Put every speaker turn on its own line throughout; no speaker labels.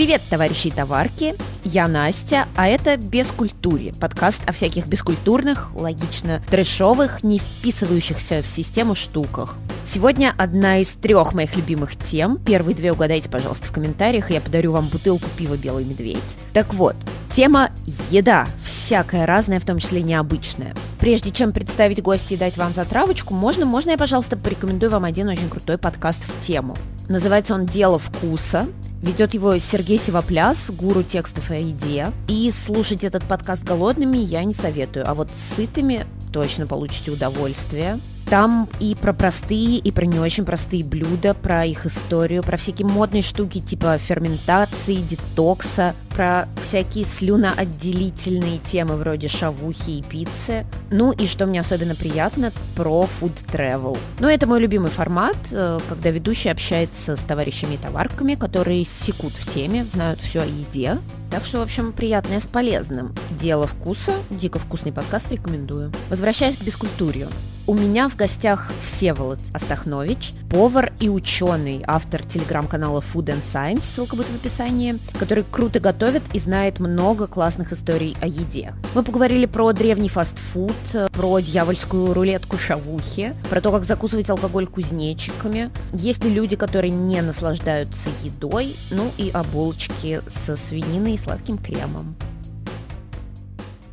Привет, товарищи и товарки! Я Настя, а это «Бескультуре» – подкаст о всяких бескультурных, логично, трэшовых, не вписывающихся в систему штуках. Сегодня одна из трех моих любимых тем. Первые две угадайте, пожалуйста, в комментариях, и я подарю вам бутылку пива «Белый медведь». Так вот, тема «Еда». Всякая разная, в том числе необычная. Прежде чем представить гостя и дать вам затравочку, можно, можно я, пожалуйста, порекомендую вам один очень крутой подкаст в тему. Называется он «Дело вкуса». Ведет его Сергей Сивопляс, гуру текстов о еде. И слушать этот подкаст голодными я не советую, а вот сытыми точно получите удовольствие. Там и про простые, и про не очень простые блюда, про их историю, про всякие модные штуки типа ферментации, детокса, про всякие слюноотделительные темы вроде шавухи и пиццы. Ну и что мне особенно приятно, про food travel. Ну это мой любимый формат, э, когда ведущий общается с товарищами и товарками, которые секут в теме, знают все о еде. Так что, в общем, приятное с полезным. Дело вкуса, дико вкусный подкаст рекомендую. Возвращаясь к бескультурью. У меня в гостях Всеволод Астахнович, повар и ученый, автор телеграм-канала Food and Science, ссылка будет в описании, который круто готовит и знает много классных историй о еде. Мы поговорили про древний фастфуд, про дьявольскую рулетку шавухи, про то, как закусывать алкоголь кузнечиками. Есть ли люди, которые не наслаждаются едой, ну и о булочке со свининой и сладким кремом.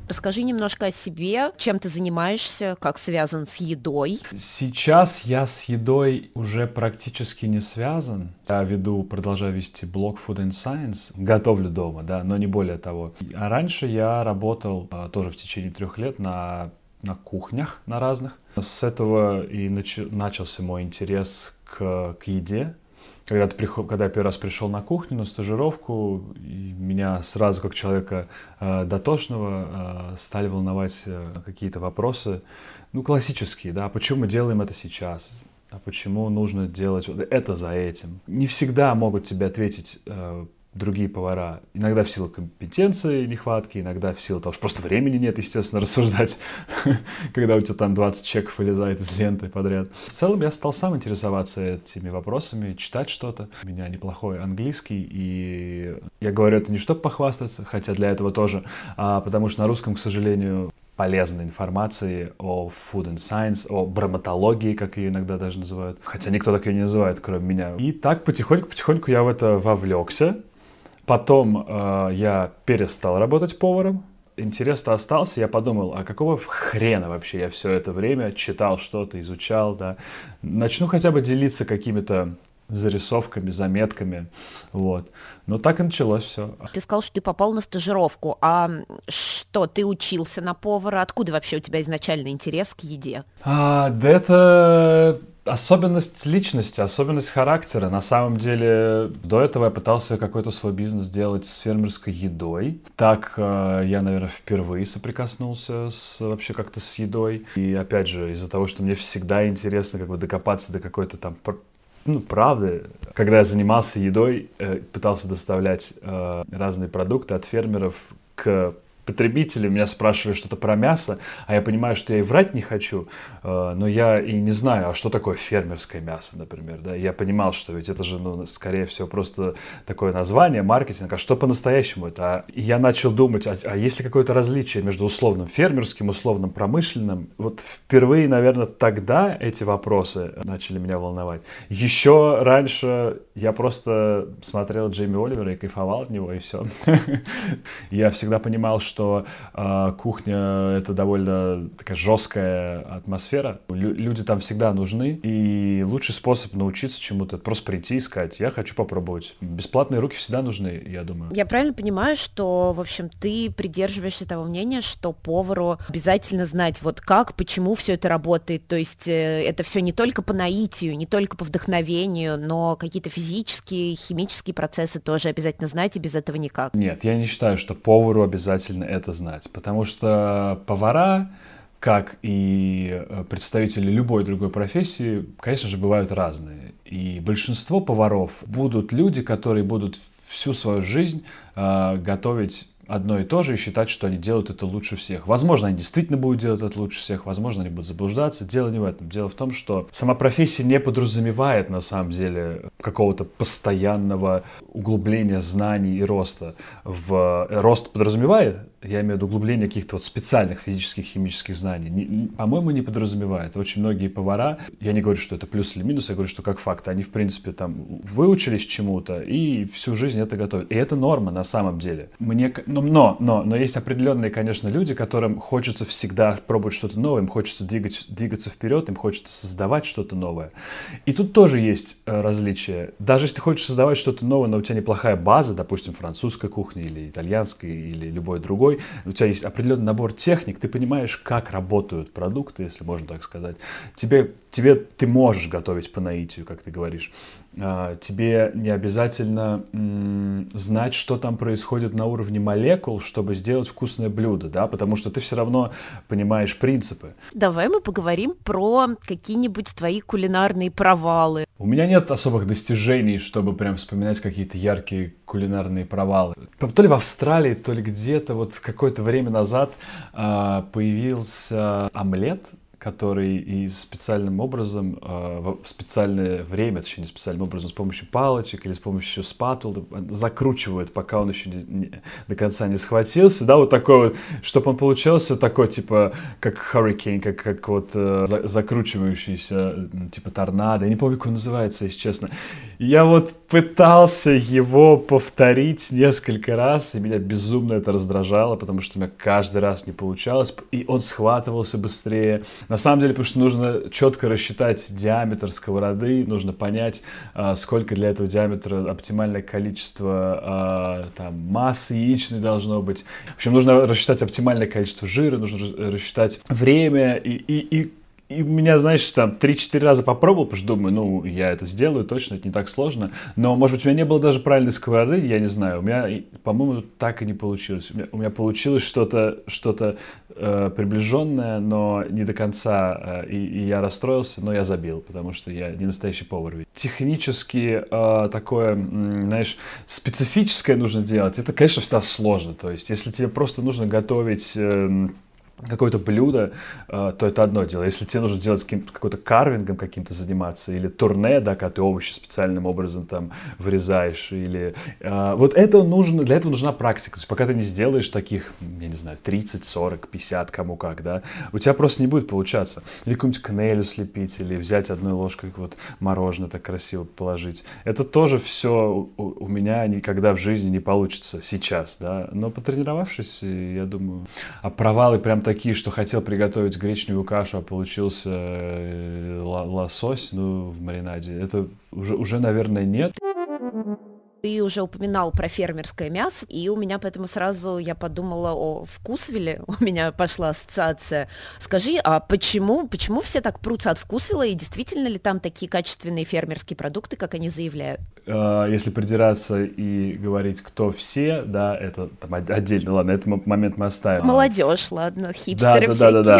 Расскажи немножко о себе, чем ты занимаешься, как связан с едой.
Сейчас я с едой уже практически не связан. Я веду, продолжаю вести блог Food and Science. Готовлю дома, да, но не более того. А раньше я работал а, тоже в течение трех лет на на кухнях на разных. С этого и нач... начался мой интерес к, к еде когда, ты приход, когда я первый раз пришел на кухню, на стажировку, и меня сразу, как человека э, дотошного, э, стали волновать э, какие-то вопросы, ну, классические, да, почему мы делаем это сейчас, а почему нужно делать вот это за этим. Не всегда могут тебе ответить э, другие повара. Иногда в силу компетенции нехватки, иногда в силу того, что просто времени нет, естественно, рассуждать, когда у тебя там 20 чеков вылезает из ленты подряд. В целом я стал сам интересоваться этими вопросами, читать что-то. У меня неплохой английский, и я говорю это не чтобы похвастаться, хотя для этого тоже, а потому что на русском, к сожалению, полезной информации о food and science, о брамотологии, как ее иногда даже называют. Хотя никто так ее не называет, кроме меня. И так потихоньку-потихоньку я в это вовлекся. Потом э, я перестал работать поваром. Интерес-то остался. Я подумал, а какого хрена вообще я все это время читал что-то, изучал, да. Начну хотя бы делиться какими-то зарисовками, заметками, вот. Но так и началось все.
Ты сказал, что ты попал на стажировку, а что, ты учился на повара? Откуда вообще у тебя изначально интерес к еде?
А, да это особенность личности, особенность характера. На самом деле, до этого я пытался какой-то свой бизнес делать с фермерской едой. Так э, я, наверное, впервые соприкоснулся с, вообще как-то с едой. И опять же, из-за того, что мне всегда интересно как бы докопаться до какой-то там ну, правды. Когда я занимался едой, э, пытался доставлять э, разные продукты от фермеров к потребители меня спрашивали что-то про мясо, а я понимаю, что я и врать не хочу, э, но я и не знаю, а что такое фермерское мясо, например, да, я понимал, что ведь это же, ну, скорее всего, просто такое название, маркетинг, а что по-настоящему это? А я начал думать, а, а есть ли какое-то различие между условным фермерским, условным промышленным? Вот впервые, наверное, тогда эти вопросы начали меня волновать. Еще раньше я просто смотрел Джейми Оливера и кайфовал от него, и все. Я всегда понимал, что что э, кухня это довольно такая жесткая атмосфера. Лю- люди там всегда нужны, и лучший способ научиться чему-то это просто прийти и сказать, я хочу попробовать. Бесплатные руки всегда нужны, я думаю.
Я правильно понимаю, что, в общем, ты придерживаешься того мнения, что повару обязательно знать, вот как, почему все это работает, то есть э, это все не только по наитию, не только по вдохновению, но какие-то физические, химические процессы тоже обязательно знать, и без этого никак.
Нет, я не считаю, что повару обязательно это знать, потому что повара, как и э, представители любой другой профессии, конечно же, бывают разные. И большинство поваров будут люди, которые будут всю свою жизнь э, готовить одно и то же и считать, что они делают это лучше всех. Возможно, они действительно будут делать это лучше всех, возможно, они будут заблуждаться. Дело не в этом. Дело в том, что сама профессия не подразумевает на самом деле какого-то постоянного углубления знаний и роста. В... Рост подразумевает я имею в виду углубление каких-то вот специальных физических, химических знаний, по-моему, не подразумевает. Очень многие повара, я не говорю, что это плюс или минус, я говорю, что как факт, они, в принципе, там выучились чему-то и всю жизнь это готовят. И это норма на самом деле. Мне, но, но, но, но есть определенные, конечно, люди, которым хочется всегда пробовать что-то новое, им хочется двигать, двигаться вперед, им хочется создавать что-то новое. И тут тоже есть э, различия. Даже если ты хочешь создавать что-то новое, но у тебя неплохая база, допустим, французской кухни или итальянской или любой другой, у тебя есть определенный набор техник, ты понимаешь, как работают продукты, если можно так сказать. Тебе, тебе ты можешь готовить по наитию, как ты говоришь. А, тебе не обязательно знать, что там происходит на уровне молекул, чтобы сделать вкусное блюдо, да, потому что ты все равно понимаешь принципы.
Давай мы поговорим про какие-нибудь твои кулинарные провалы.
У меня нет особых достижений, чтобы прям вспоминать какие-то яркие кулинарные провалы. То ли в Австралии, то ли где-то вот какое-то время назад э, появился омлет который и специальным образом, э, в специальное время, точнее не специальным образом, с помощью палочек или с помощью спатул закручивают, пока он еще не, не, до конца не схватился, да, вот такой вот, чтобы он получился такой, типа, как hurricane, как, как вот э, за, закручивающийся, типа, торнадо, я не помню, как он называется, если честно. Я вот пытался его повторить несколько раз, и меня безумно это раздражало, потому что у меня каждый раз не получалось, и он схватывался быстрее, на самом деле, потому что нужно четко рассчитать диаметр сковороды, нужно понять, а, сколько для этого диаметра оптимальное количество а, там, массы яичной должно быть. В общем, нужно рассчитать оптимальное количество жира, нужно рассчитать время и, и, и и меня, знаешь, там 3-4 раза попробовал, потому что думаю, ну, я это сделаю, точно, это не так сложно. Но, может быть, у меня не было даже правильной сковороды, я не знаю. У меня, по-моему, так и не получилось. У меня, у меня получилось что-то что, -то, э, приближенное, но не до конца. Э, и, и я расстроился, но я забил, потому что я не настоящий повар. Технически э, такое, знаешь, специфическое нужно делать. Это, конечно, всегда сложно. То есть, если тебе просто нужно готовить... Э, какое-то блюдо, э, то это одно дело. Если тебе нужно делать какой-то карвингом каким-то заниматься, или турне, да, когда ты овощи специальным образом там вырезаешь, или... Э, вот это нужно, для этого нужна практика. То есть пока ты не сделаешь таких, я не знаю, 30, 40, 50, кому как, да, у тебя просто не будет получаться. Или какую-нибудь канелю слепить, или взять одной ложкой вот мороженое так красиво положить. Это тоже все у меня никогда в жизни не получится сейчас, да, но потренировавшись, я думаю, а провалы прям такие, что хотел приготовить гречневую кашу, а получился э, лосось ну, в маринаде. Это уже, уже, наверное, нет.
Ты уже упоминал про фермерское мясо, и у меня поэтому сразу я подумала о вкусвиле, у меня пошла ассоциация. Скажи, а почему, почему все так прутся от вкусвила, и действительно ли там такие качественные фермерские продукты, как они заявляют?
А, если придираться и говорить, кто все, да, это там отдельно, ладно, этот момент мы оставим.
Молодежь, ладно, хипстеры
да, да, да, да,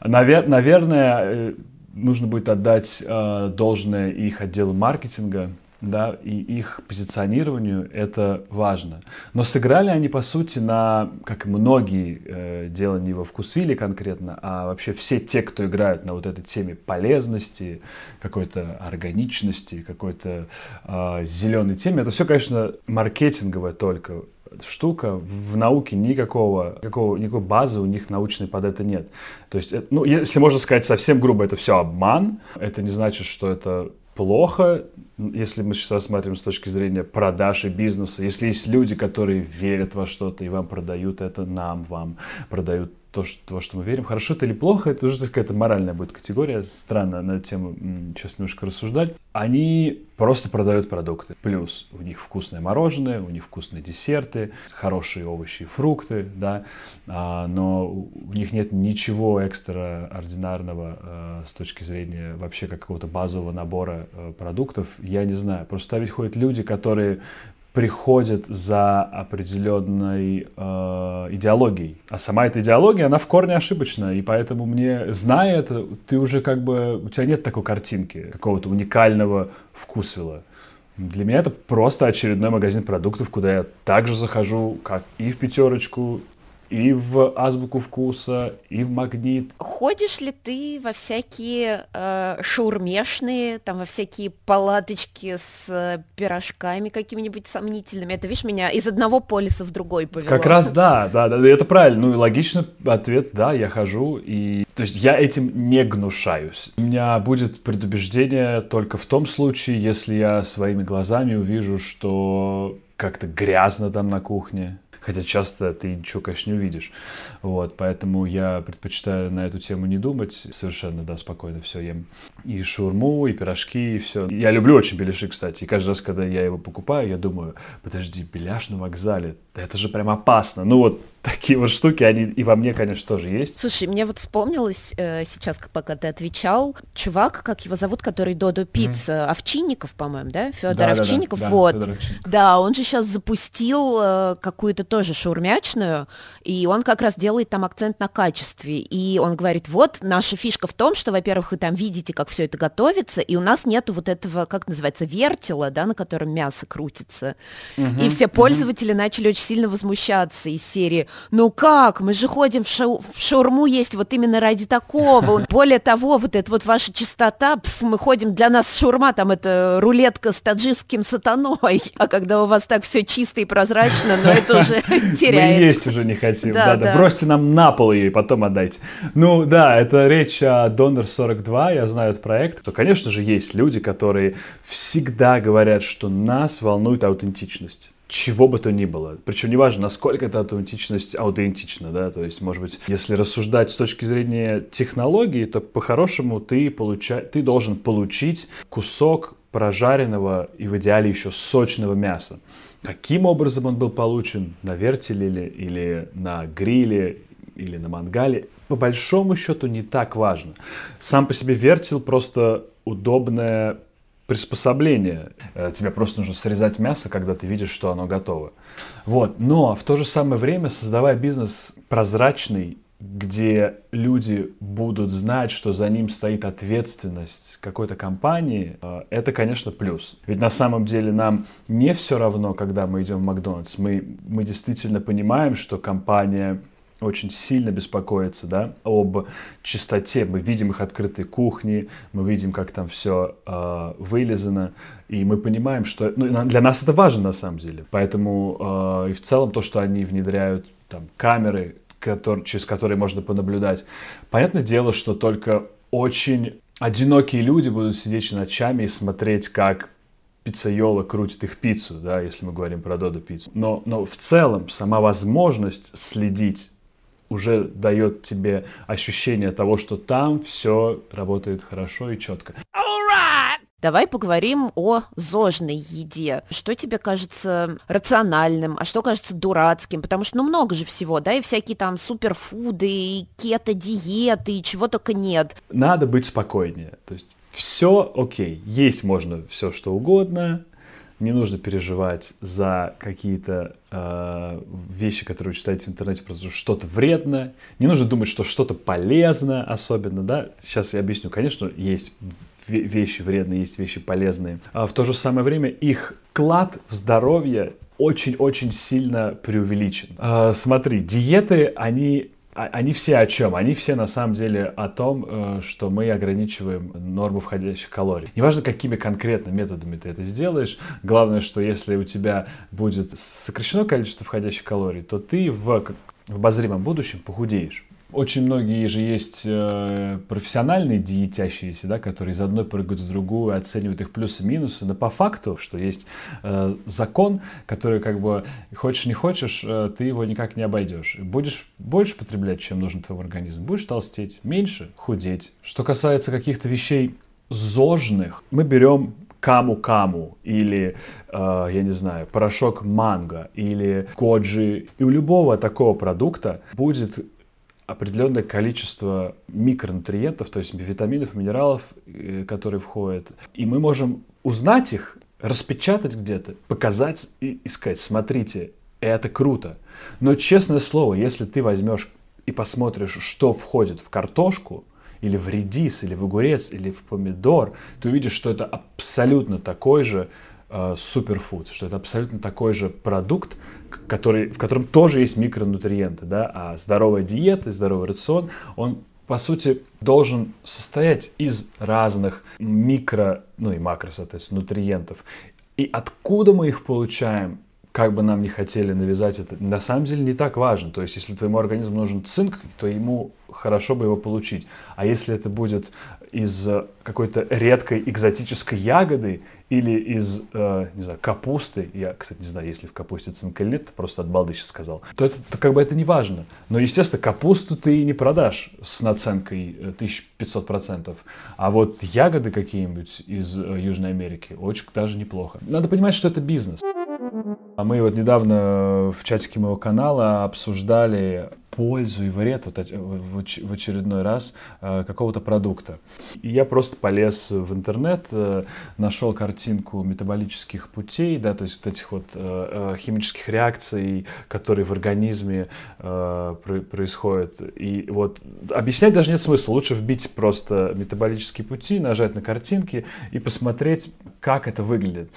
да. Навер- наверное, э, нужно будет отдать э, должное их отделу маркетинга, да, и их позиционированию это важно. Но сыграли они, по сути, на, как и многие э, делали не во вкусвиле конкретно, а вообще все те, кто играют на вот этой теме полезности, какой-то органичности, какой-то э, зеленой теме, это все, конечно, маркетинговая только штука. В науке никакого, никакого, никакой базы у них научной под это нет. То есть, ну, если можно сказать совсем грубо, это все обман. Это не значит, что это плохо, если мы сейчас рассматриваем с точки зрения продаж и бизнеса. Если есть люди, которые верят во что-то и вам продают это, нам, вам продают то, что, во что мы верим, хорошо это или плохо, это уже какая-то моральная будет категория. Странно на эту тему сейчас немножко рассуждать. Они просто продают продукты. Плюс у них вкусное мороженое, у них вкусные десерты, хорошие овощи и фрукты, да, а, но у них нет ничего экстраординарного а, с точки зрения вообще какого-то базового набора а, продуктов. Я не знаю. Просто туда ведь ходят люди, которые приходит за определенной э, идеологией. А сама эта идеология, она в корне ошибочна. И поэтому мне, зная это, ты уже как бы, у тебя нет такой картинки, какого-то уникального вкусвила. Для меня это просто очередной магазин продуктов, куда я также захожу, как и в пятерочку, и в азбуку вкуса, и в магнит.
Ходишь ли ты во всякие э, шаурмешные, там во всякие палаточки с э, пирожками какими-нибудь сомнительными? Это, видишь, меня из одного полиса в другой повело.
Как раз да, да, да, это правильно. Ну и логичный ответ, да, я хожу, и то есть я этим не гнушаюсь. У меня будет предубеждение только в том случае, если я своими глазами увижу, что как-то грязно там на кухне, Хотя часто ты ничего, конечно, не увидишь. Вот, поэтому я предпочитаю на эту тему не думать. Совершенно, да, спокойно все ем. И шурму, и пирожки, и все. Я люблю очень беляши, кстати. И каждый раз, когда я его покупаю, я думаю, подожди, беляш на вокзале, это же прям опасно. Ну вот, такие вот штуки, они и во мне, конечно, тоже есть.
Слушай, мне вот вспомнилось э, сейчас, пока ты отвечал, чувак, как его зовут, который Додо Пицца, mm. Овчинников, по-моему, да? Федор да, Овчинников, да, да, вот. Да, да, он же сейчас запустил э, какую-то тоже шаурмячную, и он как раз делает там акцент на качестве. И он говорит, вот, наша фишка в том, что, во-первых, вы там видите, как все это готовится, и у нас нету вот этого, как называется, вертела, да, на котором мясо крутится. Mm-hmm. И все пользователи mm-hmm. начали очень сильно возмущаться из серии ну как, мы же ходим в, шау в шаурму есть вот именно ради такого. Более того, вот это вот ваша чистота, пф, мы ходим, для нас шаурма там это рулетка с таджикским сатаной. А когда у вас так все чисто и прозрачно, ну это уже теряет.
Мы есть уже не хотим. Да, да. Бросьте нам на пол ее и потом отдайте. Ну да, это речь о Donor 42, я знаю этот проект. То, конечно же, есть люди, которые всегда говорят, что нас волнует аутентичность чего бы то ни было. Причем неважно, насколько эта аутентичность аутентична, да, то есть, может быть, если рассуждать с точки зрения технологии, то по-хорошему ты, получа... ты должен получить кусок прожаренного и в идеале еще сочного мяса. Каким образом он был получен, на вертеле или, или на гриле, или на мангале, по большому счету не так важно. Сам по себе вертел просто удобная приспособление. Э, тебе просто нужно срезать мясо, когда ты видишь, что оно готово. Вот. Но в то же самое время, создавая бизнес прозрачный, где люди будут знать, что за ним стоит ответственность какой-то компании, э, это, конечно, плюс. Ведь на самом деле нам не все равно, когда мы идем в Макдональдс. Мы, мы действительно понимаем, что компания очень сильно беспокоится да, об чистоте. Мы видим их открытые кухни, мы видим, как там все э, а, вылезано, и мы понимаем, что ну, для нас это важно на самом деле. Поэтому э, и в целом то, что они внедряют там, камеры, который, через которые можно понаблюдать. Понятное дело, что только очень одинокие люди будут сидеть ночами и смотреть, как пиццайола крутит их пиццу, да, если мы говорим про Додо пиццу. Но, но в целом сама возможность следить уже дает тебе ощущение того, что там все работает хорошо и четко.
Давай поговорим о зожной еде. Что тебе кажется рациональным, а что кажется дурацким? Потому что, ну, много же всего, да, и всякие там суперфуды, и кето-диеты, и чего только нет.
Надо быть спокойнее. То есть все окей, есть можно все что угодно, не нужно переживать за какие-то э, вещи, которые вы читаете в интернете, что что-то вредно. Не нужно думать, что что-то полезно особенно, да. Сейчас я объясню. Конечно, есть вещи вредные, есть вещи полезные. А в то же самое время их клад в здоровье очень-очень сильно преувеличен. Э, смотри, диеты, они они все о чем? Они все на самом деле о том, э, что мы ограничиваем норму входящих калорий. Неважно, какими конкретно методами ты это сделаешь, главное, что если у тебя будет сокращено количество входящих калорий, то ты в, в обозримом будущем похудеешь. Очень многие же есть э, профессиональные диетящиеся, да, которые из одной прыгают в другую, оценивают их плюсы и минусы, но по факту, что есть э, закон, который как бы хочешь не хочешь, э, ты его никак не обойдешь. Будешь больше потреблять, чем нужно твоему организму, будешь толстеть, меньше худеть. Что касается каких-то вещей зожных, мы берем каму-каму или, э, я не знаю, порошок манго или коджи. И у любого такого продукта будет определенное количество микронутриентов, то есть витаминов, минералов, э, которые входят. И мы можем узнать их, распечатать где-то, показать и, и сказать, смотрите, это круто. Но честное слово, если ты возьмешь и посмотришь, что входит в картошку, или в редис, или в огурец, или в помидор, ты увидишь, что это абсолютно такой же суперфуд, что это абсолютно такой же продукт, который, в котором тоже есть микронутриенты, да, а здоровая диета, здоровый рацион, он по сути, должен состоять из разных микро, ну и макро, соответственно, нутриентов. И откуда мы их получаем, как бы нам не хотели навязать это, на самом деле не так важно. То есть, если твоему организму нужен цинк, то ему хорошо бы его получить. А если это будет из какой-то редкой экзотической ягоды или из, э, не знаю, капусты, я, кстати, не знаю, есть ли в капусте цинк или нет, просто от балды сейчас сказал, то это то как бы это не важно. Но, естественно, капусту ты не продашь с наценкой 1500%, э, а вот ягоды какие-нибудь из э, Южной Америки очень даже неплохо. Надо понимать, что это бизнес. А мы вот недавно в чатике моего канала обсуждали пользу и вред вот в очередной раз э, какого-то продукта. И я просто полез в интернет, э, нашел картинку метаболических путей, да, то есть вот этих вот э, химических реакций, которые в организме происходят. И вот объяснять даже нет смысла. Лучше вбить просто метаболические пути, нажать на картинки и посмотреть, как это выглядит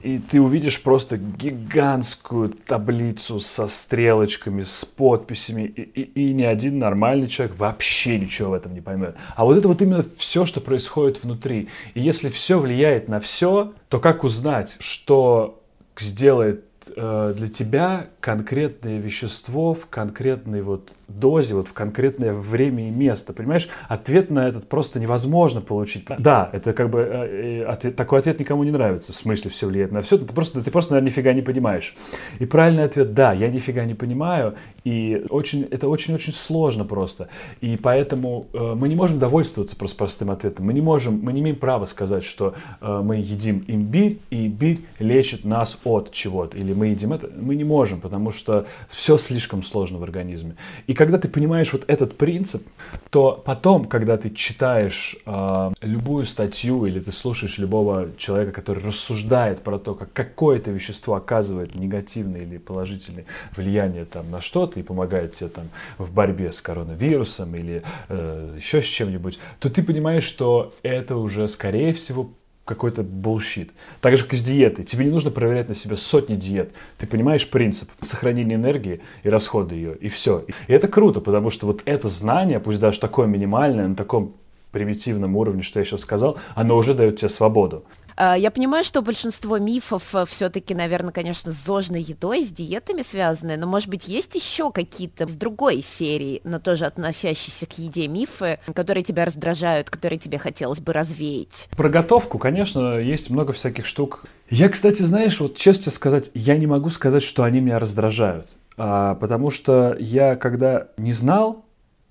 и ты увидишь просто гигантскую таблицу со стрелочками, с подписями, и, и, и ни один нормальный человек вообще ничего в этом не поймет. А вот это вот именно все, что происходит внутри. И если все влияет на все, то как узнать, что сделает для тебя конкретное вещество в конкретной вот дозе, вот в конкретное время и место, понимаешь? Ответ на этот просто невозможно получить. Да, это как бы э, э, ответ, такой ответ никому не нравится, в смысле все влияет на все, ты просто, ты просто, наверное, нифига не понимаешь. И правильный ответ, да, я нифига не понимаю, и очень, это очень-очень сложно просто. И поэтому э, мы не можем довольствоваться просто простым ответом. Мы не можем, мы не имеем права сказать, что э, мы едим имбирь, и имбирь лечит нас от чего-то, или мы едим это. Мы не можем, потому что все слишком сложно в организме. И когда ты понимаешь вот этот принцип, то потом, когда ты читаешь э, любую статью или ты слушаешь любого человека, который рассуждает про то, как какое-то вещество оказывает негативное или положительное влияние там, на что-то и помогает тебе там в борьбе с коронавирусом или э, еще с чем-нибудь, то ты понимаешь, что это уже, скорее всего, какой-то bullshit. Так же, как с диетой. Тебе не нужно проверять на себе сотни диет. Ты понимаешь принцип сохранения энергии и расхода ее, и все. И это круто, потому что вот это знание, пусть даже такое минимальное, на таком примитивном уровне, что я сейчас сказал, оно уже дает тебе свободу.
А, я понимаю, что большинство мифов э, все-таки, наверное, конечно, с зожной едой, с диетами связаны, но, может быть, есть еще какие-то с другой серии, но тоже относящиеся к еде мифы, которые тебя раздражают, которые тебе хотелось бы развеять?
Про готовку, конечно, есть много всяких штук. Я, кстати, знаешь, вот честно сказать, я не могу сказать, что они меня раздражают. А, потому что я, когда не знал,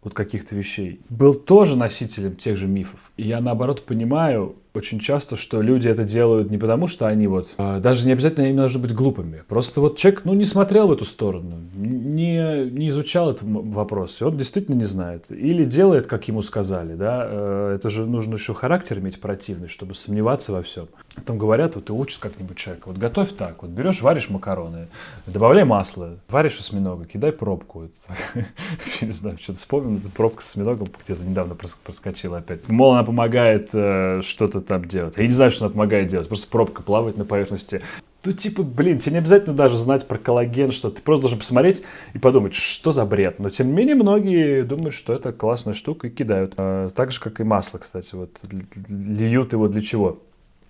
вот каких-то вещей, был тоже носителем тех же мифов. И я, наоборот, понимаю, очень часто, что люди это делают не потому, что они вот, а, даже не обязательно они должны быть глупыми. Просто вот человек, ну, не смотрел в эту сторону, не, не изучал этот вопрос, и он действительно не знает. Или делает, как ему сказали, да, э, это же нужно еще характер иметь противный, чтобы сомневаться во всем. Там говорят, вот ты учишь как-нибудь человека, вот готовь так, вот берешь, варишь макароны, добавляй масло, варишь осьминога, кидай пробку. Не знаю, что-то вспомнил, пробка с осьминогом где-то недавно проскочила опять. Мол, она помогает э, что-то там делать. Я не знаю, что она помогает делать. Просто пробка плавает на поверхности. Ну, типа, блин, тебе не обязательно даже знать про коллаген, что ты просто должен посмотреть и подумать, что за бред. Но, тем не менее, многие думают, что это классная штука и кидают. А, так же, как и масло, кстати. Вот льют его для чего?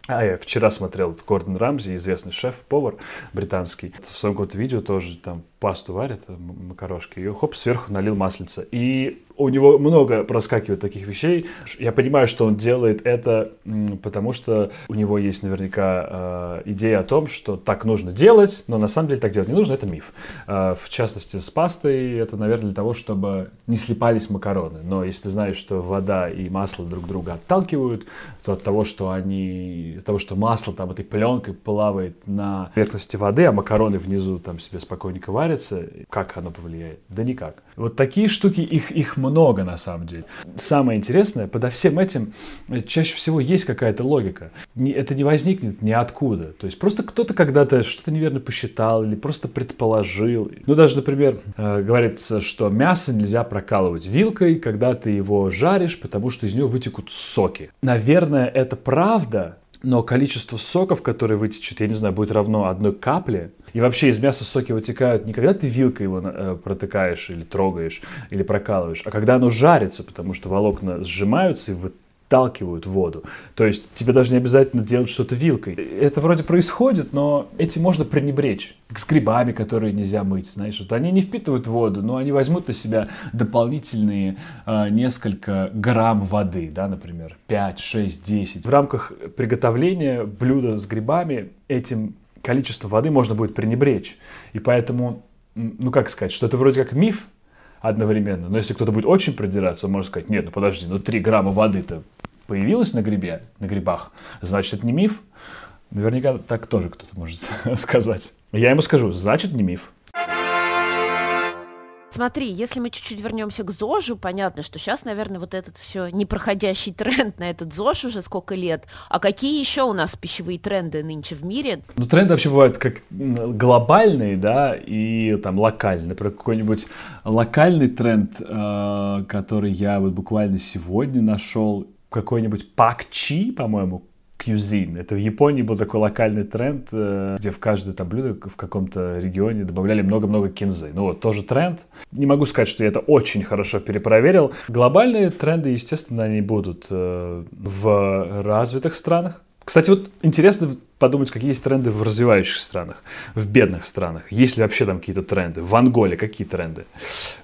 А я вчера смотрел Гордон Рамзи, известный шеф-повар британский. В своем каком-то видео тоже там пасту варят, макарошки, и хоп, сверху налил маслица. И у него много проскакивает таких вещей. Я понимаю, что он делает это, потому что у него есть наверняка э, идея о том, что так нужно делать, но на самом деле так делать не нужно, это миф. Э, в частности, с пастой это, наверное, для того, чтобы не слипались макароны. Но если ты знаешь, что вода и масло друг друга отталкивают, то от того, что они, от того, что масло там этой пленкой плавает на поверхности воды, а макароны внизу там себе спокойненько варятся, как оно повлияет? Да никак. Вот такие штуки, их, их много много на самом деле. Самое интересное, подо всем этим э, чаще всего есть какая-то логика. Это не возникнет ниоткуда. То есть просто кто-то когда-то что-то неверно посчитал или просто предположил. Ну даже, например, э, говорится, что мясо нельзя прокалывать вилкой, когда ты его жаришь, потому что из него вытекут соки. Наверное, это правда, но количество соков, которые вытечет, я не знаю, будет равно одной капле. И вообще из мяса соки вытекают не когда ты вилкой его э, протыкаешь или трогаешь, или прокалываешь, а когда оно жарится, потому что волокна сжимаются и выталкивают воду. То есть тебе даже не обязательно делать что-то вилкой. Это вроде происходит, но этим можно пренебречь. С грибами, которые нельзя мыть, знаешь, вот они не впитывают воду, но они возьмут на себя дополнительные э, несколько грамм воды, да, например, 5, 6, 10. В рамках приготовления блюда с грибами этим количество воды можно будет пренебречь. И поэтому, ну как сказать, что это вроде как миф, одновременно. Но если кто-то будет очень продираться, он может сказать, нет, ну подожди, ну 3 грамма воды-то появилась на грибе, на грибах, значит, это не миф. Наверняка так тоже кто-то может сказать. Я ему скажу, значит, не миф.
Смотри, если мы чуть-чуть вернемся к ЗОЖу, понятно, что сейчас, наверное, вот этот все непроходящий тренд на этот ЗОЖ уже сколько лет. А какие еще у нас пищевые тренды нынче в мире?
Ну, тренды вообще бывают как глобальные, да, и там локальные. Например, какой-нибудь локальный тренд, э, который я вот буквально сегодня нашел, какой-нибудь пак-чи, по-моему, cuisine. Это в Японии был такой локальный тренд, э, где в каждое там блюдо в каком-то регионе добавляли много-много кинзы. Ну вот, тоже тренд. Не могу сказать, что я это очень хорошо перепроверил. Глобальные тренды, естественно, они будут э, в развитых странах. Кстати, вот интересно подумать, какие есть тренды в развивающихся странах, в бедных странах. Есть ли вообще там какие-то тренды? В Анголе какие тренды?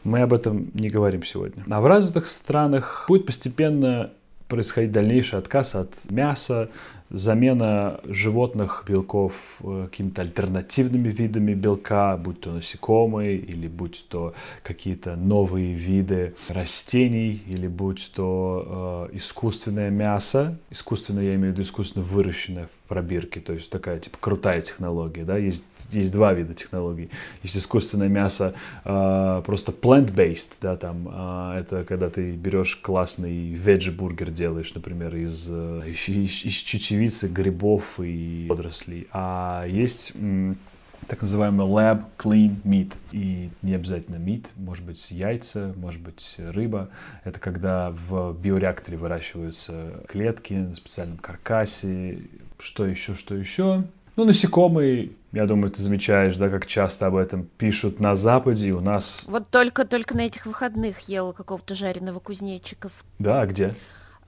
Мы об этом не говорим сегодня. А в развитых странах будет постепенно происходить дальнейший отказ от мяса, замена животных белков э, какими-то альтернативными видами белка, будь то насекомые, или будь то какие-то новые виды растений, или будь то э, искусственное мясо. Искусственное, я имею в виду искусственно выращенное в пробирке, то есть такая типа крутая технология. Да? Есть, есть два вида технологий. Есть искусственное мясо э, просто plant-based, да, там, э, это когда ты берешь классный veggie-бургер делаешь, например, из, э, из, из, из чечевицы, чечевицы, грибов и водорослей. А есть так называемый lab clean meat. И не обязательно meat, может быть яйца, может быть рыба. Это когда в биореакторе выращиваются клетки на специальном каркасе. Что еще, что еще? Ну, насекомые, я думаю, ты замечаешь, да, как часто об этом пишут на Западе, и у нас...
Вот только-только на этих выходных ела какого-то жареного кузнечика.
Да, где?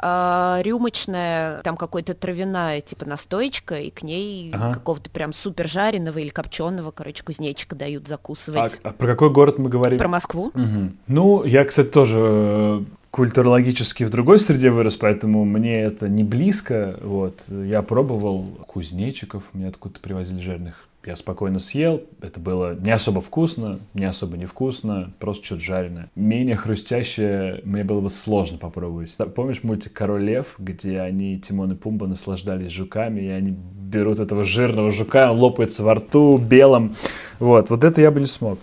Э, рюмочная, там какой-то травяная типа настоечка, и к ней ага. какого-то прям супер жареного или копченого, короче, кузнечика дают закусывать.
А, а про какой город мы говорим?
Про Москву.
Угу. Ну, я, кстати, тоже э, культурологически в другой среде вырос, поэтому мне это не близко. Вот. Я пробовал кузнечиков, мне откуда-то привозили жареных я спокойно съел, это было не особо вкусно, не особо невкусно, просто что-то жареное. Менее хрустящее мне было бы сложно попробовать. Помнишь мультик «Король лев», где они, Тимон и Пумба, наслаждались жуками, и они берут этого жирного жука, он лопается во рту белым. Вот, вот это я бы не смог.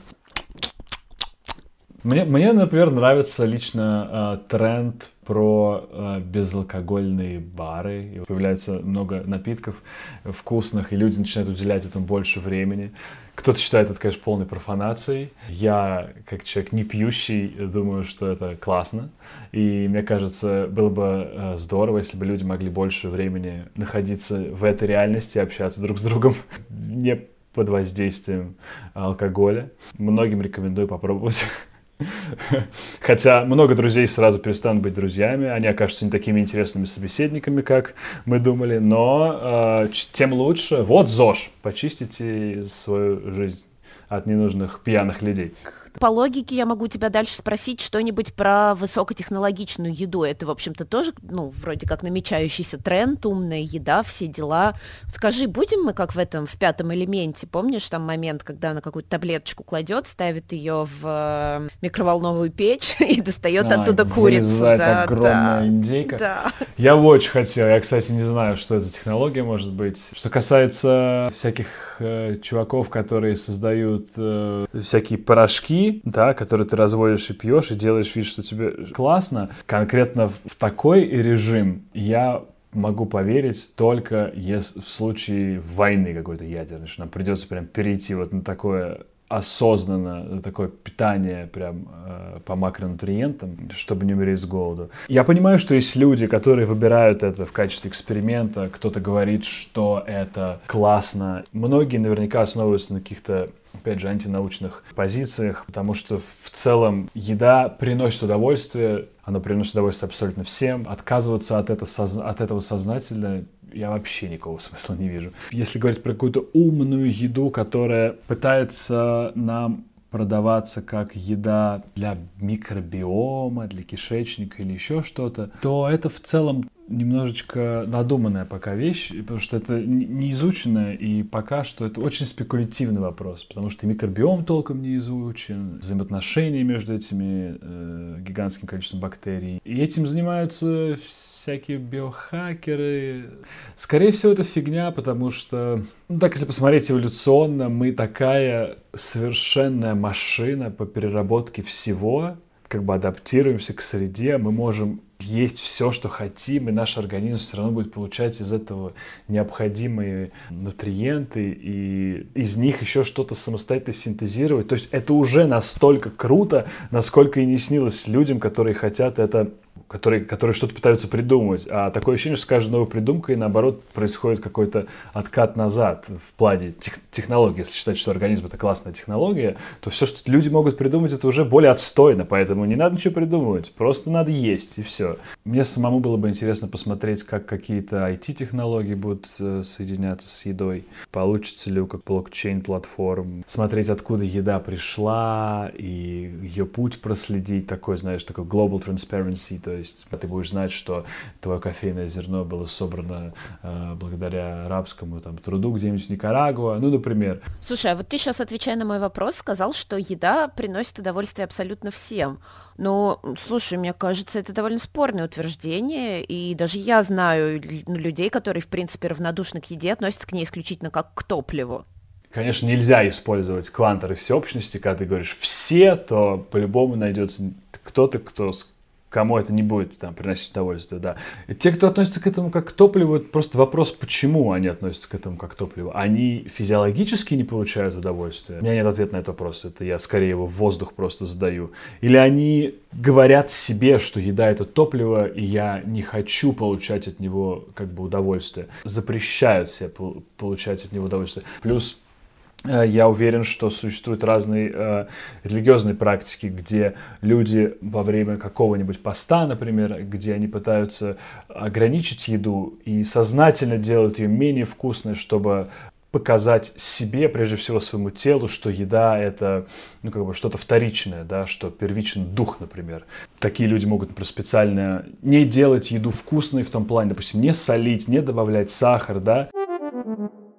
Мне, мне например, нравится лично э, тренд про э, безалкогольные бары. И появляется много напитков вкусных, и люди начинают уделять этому больше времени. Кто-то считает это, конечно, полной профанацией. Я, как человек не пьющий, думаю, что это классно. И мне кажется, было бы э, здорово, если бы люди могли больше времени находиться в этой реальности, общаться друг с другом, не под воздействием алкоголя. Многим рекомендую попробовать. Хотя много друзей сразу перестанут быть друзьями, они окажутся не такими интересными собеседниками, как мы думали, но э, тем лучше. Вот ЗОЖ, почистите свою жизнь от ненужных пьяных людей.
По логике я могу тебя дальше спросить что-нибудь про высокотехнологичную еду. Это, в общем-то, тоже, ну, вроде как намечающийся тренд, умная еда, все дела. Скажи, будем мы как в этом, в пятом элементе? Помнишь там момент, когда она какую-то таблеточку кладет, ставит ее в э, микроволновую печь и достает а, оттуда курицу?
Да, огромная да, индейка. Да. Я очень хотел. Я, кстати, не знаю, что это за технология может быть. Что касается всяких э, чуваков, которые создают э, всякие порошки, да, которые ты разводишь и пьешь, и делаешь вид, что тебе классно. Конкретно в, в такой режим я могу поверить только если в случае войны какой-то ядерной, что нам придется прям перейти вот на такое осознанно такое питание прям э, по макронутриентам, чтобы не умереть с голоду. Я понимаю, что есть люди, которые выбирают это в качестве эксперимента. Кто-то говорит, что это классно. Многие наверняка основываются на каких-то опять же, антинаучных позициях, потому что в целом еда приносит удовольствие, она приносит удовольствие абсолютно всем. Отказываться от, это, от этого сознательно я вообще никакого смысла не вижу. Если говорить про какую-то умную еду, которая пытается нам продаваться как еда для микробиома, для кишечника или еще что-то, то это в целом немножечко надуманная пока вещь, потому что это не изучено, и пока что это очень спекулятивный вопрос, потому что микробиом толком не изучен, взаимоотношения между этими э, гигантским количеством бактерий. И этим занимаются всякие биохакеры. Скорее всего, это фигня, потому что, ну так, если посмотреть эволюционно, мы такая совершенная машина по переработке всего, как бы адаптируемся к среде, мы можем есть все, что хотим, и наш организм все равно будет получать из этого необходимые нутриенты, и из них еще что-то самостоятельно синтезировать. То есть это уже настолько круто, насколько и не снилось людям, которые хотят это которые, которые что-то пытаются придумывать. А такое ощущение, что с каждой новой придумкой, наоборот, происходит какой-то откат назад в плане тех, технологии. Если считать, что организм — это классная технология, то все, что люди могут придумать, это уже более отстойно, поэтому не надо ничего придумывать, просто надо есть, и все. Мне самому было бы интересно посмотреть, как какие-то IT-технологии будут э, соединяться с едой, получится ли у как блокчейн-платформ, смотреть, откуда еда пришла, и ее путь проследить, такой, знаешь, такой global transparency, то есть ты будешь знать, что твое кофейное зерно было собрано э, благодаря арабскому там, труду где-нибудь в Никарагуа, ну, например.
Слушай, а вот ты сейчас, отвечая на мой вопрос, сказал, что еда приносит удовольствие абсолютно всем. Но, слушай, мне кажется, это довольно спорное утверждение, и даже я знаю ну, людей, которые, в принципе, равнодушны к еде, относятся к ней исключительно как к топливу.
Конечно, нельзя использовать кванторы всеобщности, когда ты говоришь «все», то по-любому найдется кто-то, кто кому это не будет там, приносить удовольствие, да. И те, кто относится к этому как к топливу, это просто вопрос, почему они относятся к этому как к топливу. Они физиологически не получают удовольствия? У меня нет ответа на этот вопрос, это я скорее его в воздух просто задаю. Или они говорят себе, что еда это топливо, и я не хочу получать от него как бы удовольствие. Запрещают себе получать от него удовольствие. Плюс я уверен, что существуют разные э, религиозные практики, где люди во время какого-нибудь поста, например, где они пытаются ограничить еду и сознательно делают ее менее вкусной, чтобы показать себе, прежде всего своему телу, что еда это ну, как бы что-то вторичное, да, что первичный дух, например. Такие люди могут, например, специально не делать еду вкусной в том плане, допустим, не солить, не добавлять сахар, да,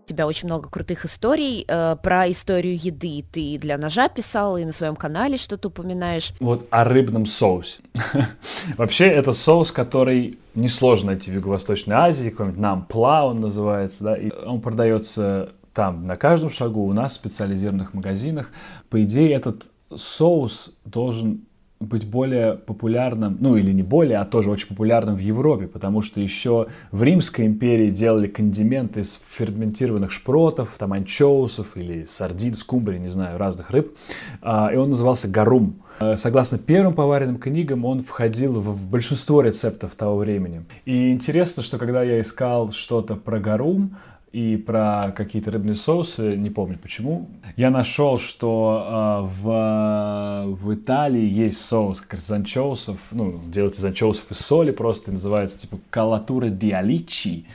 у тебя очень много крутых историй э, про историю еды. Ты для ножа писал и на своем канале что-то упоминаешь.
Вот о рыбном соусе. Вообще, это соус, который несложно найти в Юго-Восточной Азии, какой-нибудь нампла он называется, да, и он продается там на каждом шагу, у нас в специализированных магазинах. По идее, этот соус должен быть более популярным, ну или не более, а тоже очень популярным в Европе, потому что еще в Римской империи делали кондименты из ферментированных шпротов, там анчоусов или сардин, скумбрии, не знаю, разных рыб, а, и он назывался гарум. А, согласно первым поваренным книгам, он входил в большинство рецептов того времени. И интересно, что когда я искал что-то про гарум, и про какие-то рыбные соусы, не помню почему. Я нашел, что э, в, в Италии есть соус как раз из анчоусов, ну, делается из анчоусов и соли просто, называется типа калатура диаличи.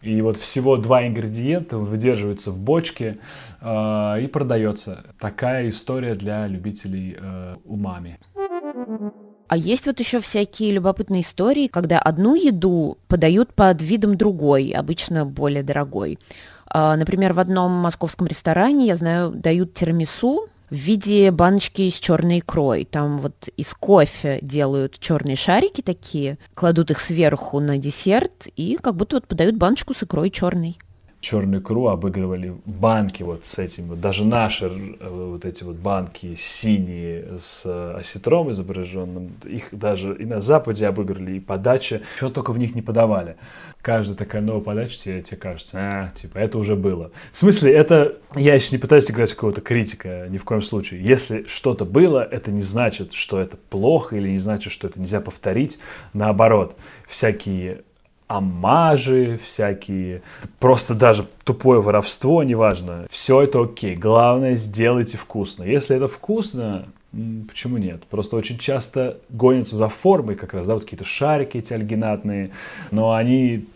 И вот всего два ингредиента выдерживаются в бочке э, и продается. Такая история для любителей э, умами.
А есть вот еще всякие любопытные истории, когда одну еду подают под видом другой, обычно более дорогой. А, например, в одном московском ресторане, я знаю, дают тирамису в виде баночки с черной икрой. Там вот из кофе делают черные шарики такие, кладут их сверху на десерт и как будто вот подают баночку с икрой черной.
Черную икру обыгрывали банки вот с этим, вот даже наши э, вот эти вот банки синие с э, осетром изображенным, их даже и на Западе обыгрывали, и подача, что только в них не подавали. Каждая такая новая подача тебе, тебе кажется, а, типа, это уже было. В смысле, это, я сейчас не пытаюсь играть в какого-то критика, ни в коем случае. Если что-то было, это не значит, что это плохо, или не значит, что это нельзя повторить. Наоборот, всякие амажи всякие, просто даже тупое воровство, неважно. Все это окей. Главное, сделайте вкусно. Если это вкусно, Почему нет? Просто очень часто гонятся за формой как раз, да, вот какие-то шарики эти альгинатные, но они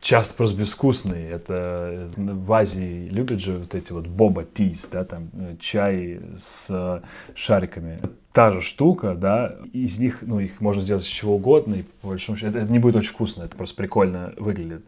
часто просто безвкусные. Это в Азии любят же вот эти вот боба тиз, да, там э, чай с шариками та же штука, да, из них, ну, их можно сделать из чего угодно, и по большому счету это, это не будет очень вкусно, это просто прикольно выглядит.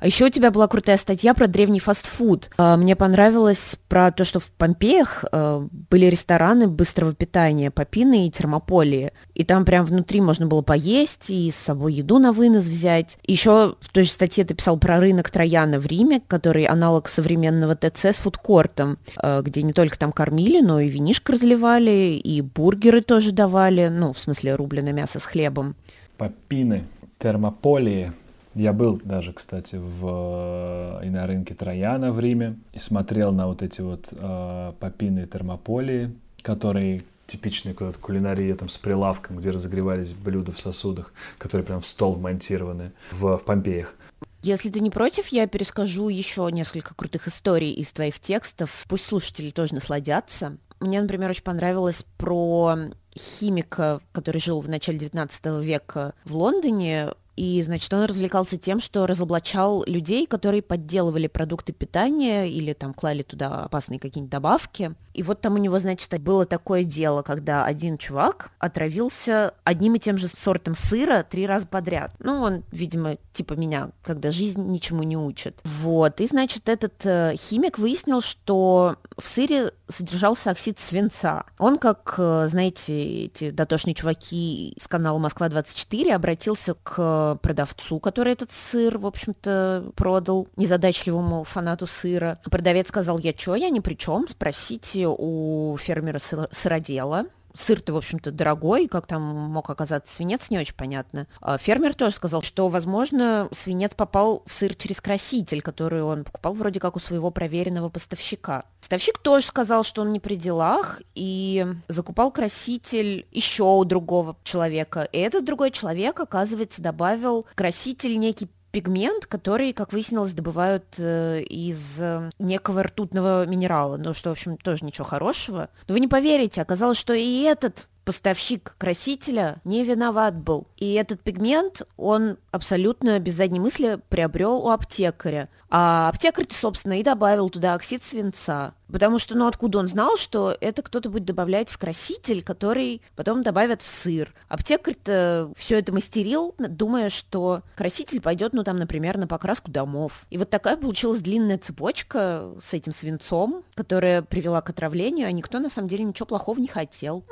А еще у тебя была крутая статья про древний фастфуд. А, мне понравилось про то, что в Помпеях а, были рестораны быстрого питания Попины и Термополии. И там прям внутри можно было поесть и с собой еду на вынос взять. Еще в той же статье ты писал про рынок Трояна в Риме, который аналог современного ТЦ с фудкортом, а, где не только там кормили, но и винишко разливали, и бургеры тоже давали, ну, в смысле рубленое мясо с хлебом.
Попины, термополии, я был даже, кстати, в, и на рынке Трояна в Риме и смотрел на вот эти вот э, попины термополии, которые типичные куда-то кулинария там с прилавком, где разогревались блюда в сосудах, которые прям в стол вмонтированы в, в Помпеях.
Если ты не против, я перескажу еще несколько крутых историй из твоих текстов. Пусть слушатели тоже насладятся. Мне, например, очень понравилось про химика, который жил в начале 19 века в Лондоне. И, значит, он развлекался тем, что разоблачал людей, которые подделывали продукты питания или там клали туда опасные какие-нибудь добавки. И вот там у него, значит, было такое дело, когда один чувак отравился одним и тем же сортом сыра три раза подряд. Ну, он, видимо, типа меня, когда жизнь ничему не учит. Вот. И, значит, этот э, химик выяснил, что в сыре содержался оксид свинца. Он, как, э, знаете, эти дотошные чуваки с канала «Москва-24» обратился к продавцу, который этот сыр, в общем-то, продал незадачливому фанату сыра. Продавец сказал, я чё, я ни при чем, спросите у фермера сыродела сыр-то, в общем-то, дорогой, как там мог оказаться свинец, не очень понятно. А фермер тоже сказал, что, возможно, свинец попал в сыр через краситель, который он покупал вроде как у своего проверенного поставщика. Поставщик тоже сказал, что он не при делах, и закупал краситель еще у другого человека. И этот другой человек, оказывается, добавил краситель некий пигмент, который, как выяснилось, добывают э, из э, некого ртутного минерала, ну что, в общем, тоже ничего хорошего. Но вы не поверите, оказалось, что и этот поставщик красителя не виноват был. И этот пигмент он абсолютно без задней мысли приобрел у аптекаря. А аптекарь, собственно, и добавил туда оксид свинца. Потому что, ну, откуда он знал, что это кто-то будет добавлять в краситель, который потом добавят в сыр. Аптекарь-то все это мастерил, думая, что краситель пойдет, ну, там, например, на покраску домов. И вот такая получилась длинная цепочка с этим свинцом, которая привела к отравлению, а никто, на самом деле, ничего плохого не хотел.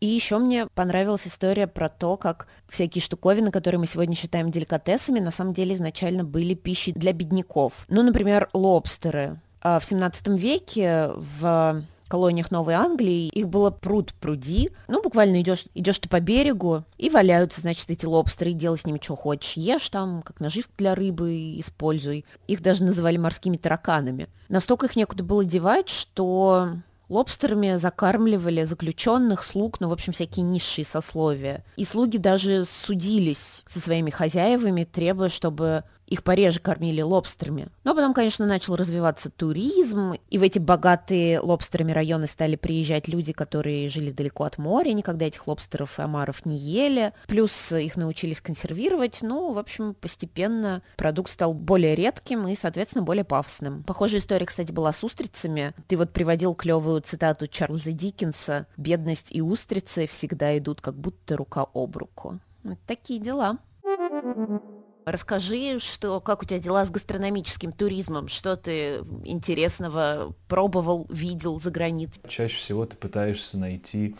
И еще мне понравилась история про то, как всякие штуковины, которые мы сегодня считаем деликатесами, на самом деле изначально были пищей для бедняков. Ну, например, лобстеры. А в 17 веке в колониях Новой Англии, их было пруд пруди. Ну, буквально идешь, идешь ты по берегу, и валяются, значит, эти лобстеры, и делай с ними что хочешь. Ешь там, как наживку для рыбы используй. Их даже называли морскими тараканами. Настолько их некуда было девать, что Лобстерами закармливали заключенных, слуг, ну, в общем, всякие низшие сословия. И слуги даже судились со своими хозяевами, требуя, чтобы их пореже кормили лобстерами. Но потом, конечно, начал развиваться туризм, и в эти богатые лобстерами районы стали приезжать люди, которые жили далеко от моря, никогда этих лобстеров и омаров не ели. Плюс их научились консервировать. Ну, в общем, постепенно продукт стал более редким и, соответственно, более пафосным. Похожая история, кстати, была с устрицами. Ты вот приводил клевую цитату Чарльза Диккенса «Бедность и устрицы всегда идут как будто рука об руку». Вот такие дела. Расскажи, что, как у тебя дела с гастрономическим туризмом, что ты интересного пробовал, видел за границей?
Чаще всего ты пытаешься найти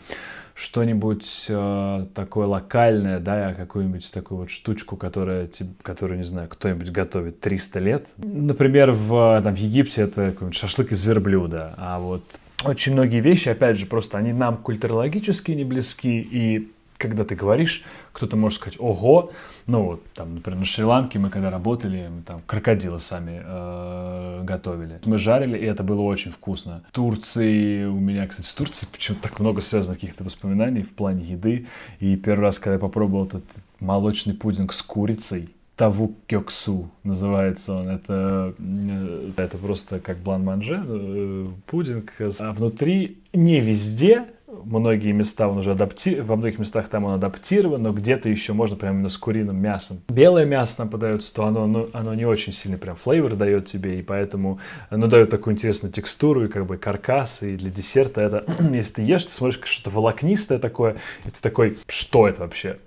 что-нибудь э, такое локальное, да, какую-нибудь такую вот штучку, которая, которую, не знаю, кто-нибудь готовит 300 лет. Например, в, там, в Египте это какой-нибудь шашлык из верблюда, а вот очень многие вещи, опять же, просто они нам культурологически не близки, и когда ты говоришь, кто-то может сказать, ого, ну вот, там, например, на Шри-Ланке мы когда работали, мы там крокодилы сами э, готовили. Мы жарили, и это было очень вкусно. Турции, у меня, кстати, с Турцией почему-то так много связано каких-то воспоминаний в плане еды. И первый раз, когда я попробовал этот молочный пудинг с курицей, Тавук Кёксу называется он. Это, э, это просто как блан-манже, э, пудинг. А внутри не везде многие места он уже адаптирован, во многих местах там он адаптирован, но где-то еще можно прям именно с куриным мясом. Белое мясо нам подается, то оно, ну, оно не очень сильный прям флейвор дает тебе, и поэтому оно дает такую интересную текстуру и как бы каркас, и для десерта это, если ты ешь, ты смотришь что-то волокнистое такое, и ты такой, что это вообще?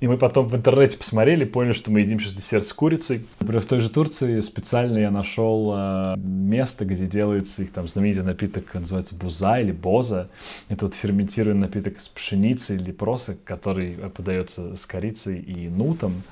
И мы потом в интернете посмотрели, поняли, что мы едим сейчас десерт с курицей. Например, в той же Турции специально я нашел э, место, где делается их там знаменитый напиток, называется буза или боза. Это вот ферментированный напиток из пшеницы или проса, который подается с корицей и нутом.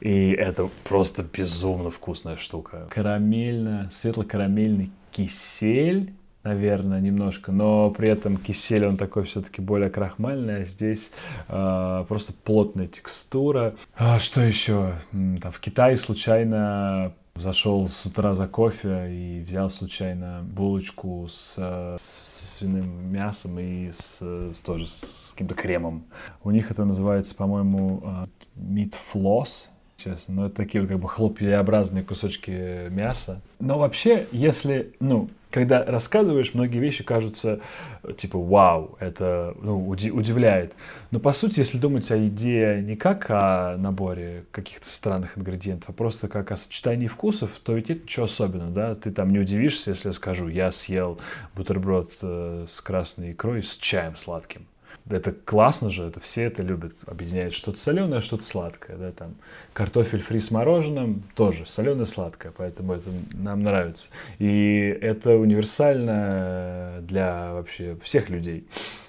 И это просто безумно вкусная штука. Карамельно, светло-карамельный кисель наверное, немножко, но при этом кисель, он такой все-таки более крахмальный, а здесь э, просто плотная текстура. А что еще? Там, в Китае случайно зашел с утра за кофе и взял случайно булочку с, с свиным мясом и с, с тоже с каким-то кремом. У них это называется, по-моему, meat floss, честно. Но это такие вот как бы хлопьяобразные кусочки мяса. Но вообще, если, ну, когда рассказываешь, многие вещи кажутся типа вау, это ну, уди- удивляет. Но по сути, если думать о еде не как о наборе каких-то странных ингредиентов, а просто как о сочетании вкусов, то ведь это ничего особенного, да? Ты там не удивишься, если я скажу, я съел бутерброд э, с красной икрой с чаем сладким. Это классно же, это все это любят. Объединяет что-то соленое, что-то сладкое. Да, там. Картофель фри с мороженым тоже соленое, сладкое, поэтому это нам нравится. И это универсально для вообще всех людей.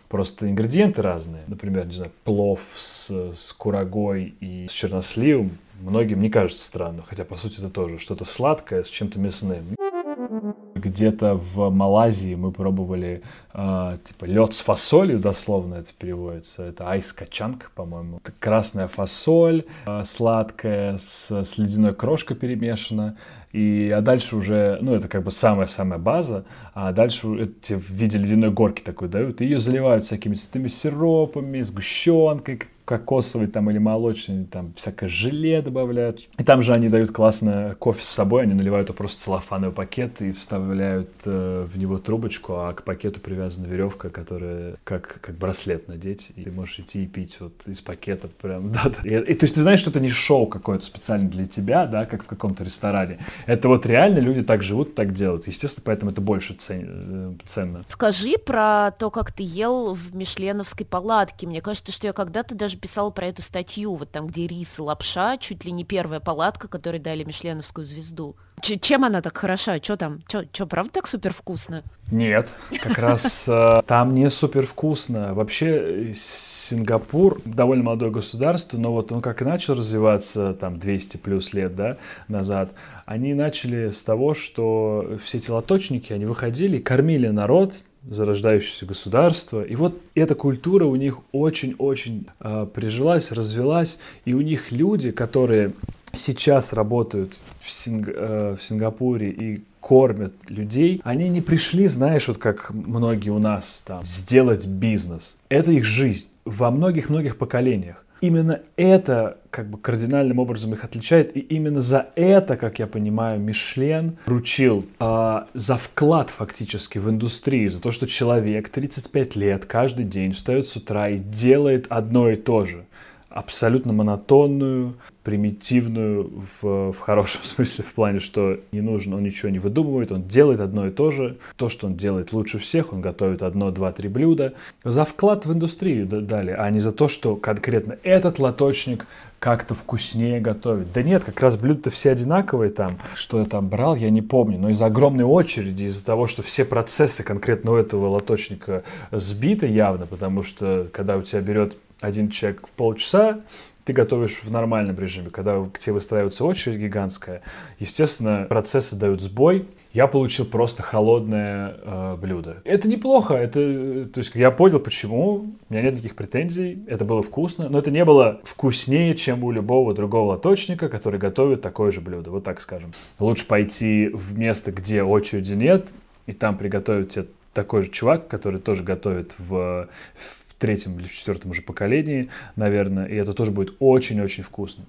Просто ингредиенты разные. Например, не знаю, плов с, с курагой и с черносливом многим не кажется странным, хотя по сути это тоже что-то сладкое с чем-то мясным. Где-то в Малайзии мы пробовали э, типа лед с фасолью, дословно это переводится. Это айс качанг, по-моему. Это красная фасоль, э, сладкая, с, с ледяной крошкой перемешана. И, а дальше уже, ну, это как бы самая-самая база, а дальше тебе в виде ледяной горки такой дают, и ее заливают всякими цветными сиропами, сгущенкой, кокосовый там или молочный, там всякое желе добавляют. И там же они дают классно кофе с собой, они наливают просто целлофановый пакет и вставляют э, в него трубочку, а к пакету привязана веревка, которая как, как браслет надеть, и ты можешь идти и пить вот из пакета прям, да, да. И, и, то есть ты знаешь, что это не шоу какое-то специально для тебя, да, как в каком-то ресторане. Это вот реально люди так живут, так делают. Естественно, поэтому это больше цен, ценно.
Скажи про то, как ты ел в Мишленовской палатке. Мне кажется, что я когда-то даже писала про эту статью, вот там, где рис и лапша, чуть ли не первая палатка, которой дали Мишленовскую звезду. Ч чем она так хороша? Что там? Что, правда так супер вкусно?
Нет, как раз э, там не супер вкусно. Вообще Сингапур довольно молодое государство, но вот он как начал развиваться там 200 плюс лет да, назад, они начали с того, что все эти лоточники, они выходили, кормили народ, зарождающееся государство. И вот эта культура у них очень-очень э, прижилась, развелась. И у них люди, которые сейчас работают в, Синг, э, в Сингапуре и кормят людей, они не пришли, знаешь, вот как многие у нас там, сделать бизнес. Это их жизнь во многих-многих поколениях. Именно это как бы кардинальным образом их отличает, и именно за это, как я понимаю, Мишлен вручил э, за вклад фактически в индустрию, за то, что человек 35 лет каждый день встает с утра и делает одно и то же абсолютно монотонную, примитивную в, в хорошем смысле, в плане, что не нужно, он ничего не выдумывает, он делает одно и то же. То, что он делает лучше всех, он готовит одно, два, три блюда. За вклад в индустрию дали, а не за то, что конкретно этот лоточник как-то вкуснее готовит. Да нет, как раз блюда-то все одинаковые там. Что я там брал, я не помню. Но из-за огромной очереди, из-за того, что все процессы конкретно у этого лоточника сбиты явно, потому что когда у тебя берет один человек в полчаса, ты готовишь в нормальном режиме. Когда к тебе выстраивается очередь гигантская, естественно, процессы дают сбой, я получил просто холодное э, блюдо. Это неплохо, это, то есть я понял, почему, у меня нет никаких претензий, это было вкусно, но это не было вкуснее, чем у любого другого лоточника, который готовит такое же блюдо, вот так скажем. Лучше пойти в место, где очереди нет, и там приготовить тебе такой же чувак, который тоже готовит в, в третьем или в четвертом уже поколении, наверное, и это тоже будет очень-очень вкусно.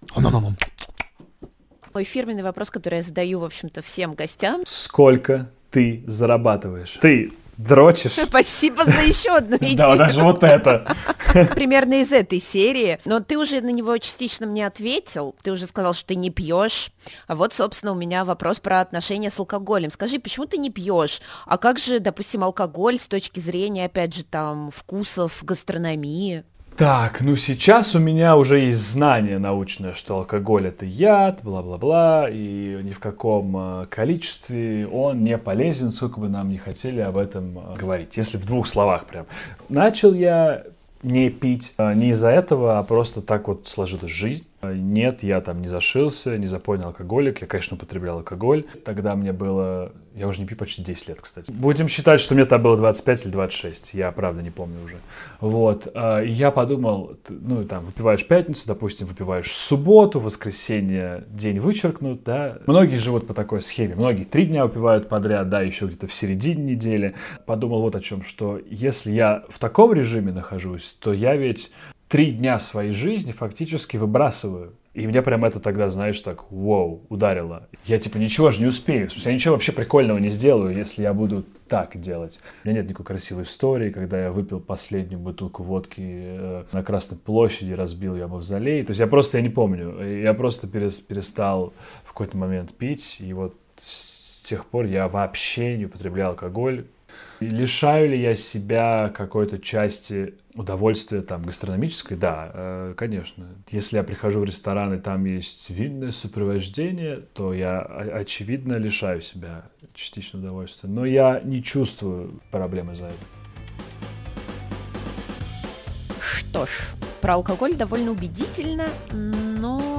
Мой фирменный вопрос, который я задаю, в общем-то, всем гостям.
Сколько ты зарабатываешь? Ты дрочишь.
Спасибо за еще одну идею.
Да, даже вот это.
Примерно из этой серии. Но ты уже на него частично мне ответил. Ты уже сказал, что ты не пьешь. А вот, собственно, у меня вопрос про отношения с алкоголем. Скажи, почему ты не пьешь? А как же, допустим, алкоголь с точки зрения, опять же, там, вкусов, гастрономии?
Так, ну сейчас у меня уже есть знание научное, что алкоголь это яд, бла-бла-бла, и ни в каком э, количестве он не полезен, сколько бы нам не хотели об этом э, говорить. Если в двух словах прям. Начал я не пить э, не из-за этого, а просто так вот сложилась жизнь. Нет, я там не зашился, не запойный алкоголик. Я, конечно, употреблял алкоголь. Тогда мне было... Я уже не пью почти 10 лет, кстати. Будем считать, что мне тогда было 25 или 26. Я, правда, не помню уже. Вот. А, я подумал, ну, там, выпиваешь пятницу, допустим, выпиваешь субботу, воскресенье, день вычеркнут, да. Многие живут по такой схеме. Многие три дня выпивают подряд, да, еще где-то в середине недели. Подумал вот о чем, что если я в таком режиме нахожусь, то я ведь три дня своей жизни фактически выбрасываю. И меня прям это тогда, знаешь, так, вау, ударило. Я типа ничего же не успею. В смысле, я ничего вообще прикольного не сделаю, если я буду так делать. У меня нет никакой красивой истории, когда я выпил последнюю бутылку водки э, на Красной площади, разбил я мавзолей. То есть я просто, я не помню, я просто перестал в какой-то момент пить. И вот с тех пор я вообще не употреблял алкоголь. Лишаю ли я себя какой-то части удовольствия там гастрономической? Да, э, конечно. Если я прихожу в ресторан и там есть винное сопровождение, то я очевидно лишаю себя частично удовольствия. Но я не чувствую проблемы за это.
Что ж, про алкоголь довольно убедительно, но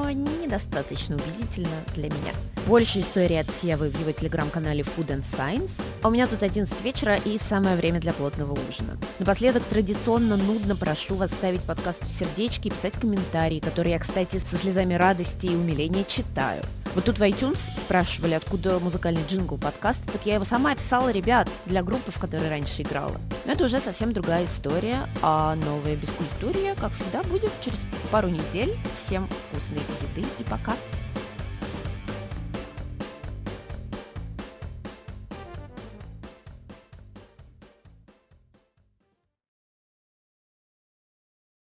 недостаточно убедительно для меня. Больше историй от Севы в его телеграм-канале Food and Science. А у меня тут 11 вечера и самое время для плотного ужина. Напоследок традиционно нудно прошу вас ставить подкасту сердечки и писать комментарии, которые я, кстати, со слезами радости и умиления читаю. Вот тут в iTunes спрашивали, откуда музыкальный джингл подкаста, так я его сама писала, ребят, для группы, в которой раньше играла. Но это уже совсем другая история, а новое бескультурье, как всегда, будет через пару недель. Всем вкусной еды и пока!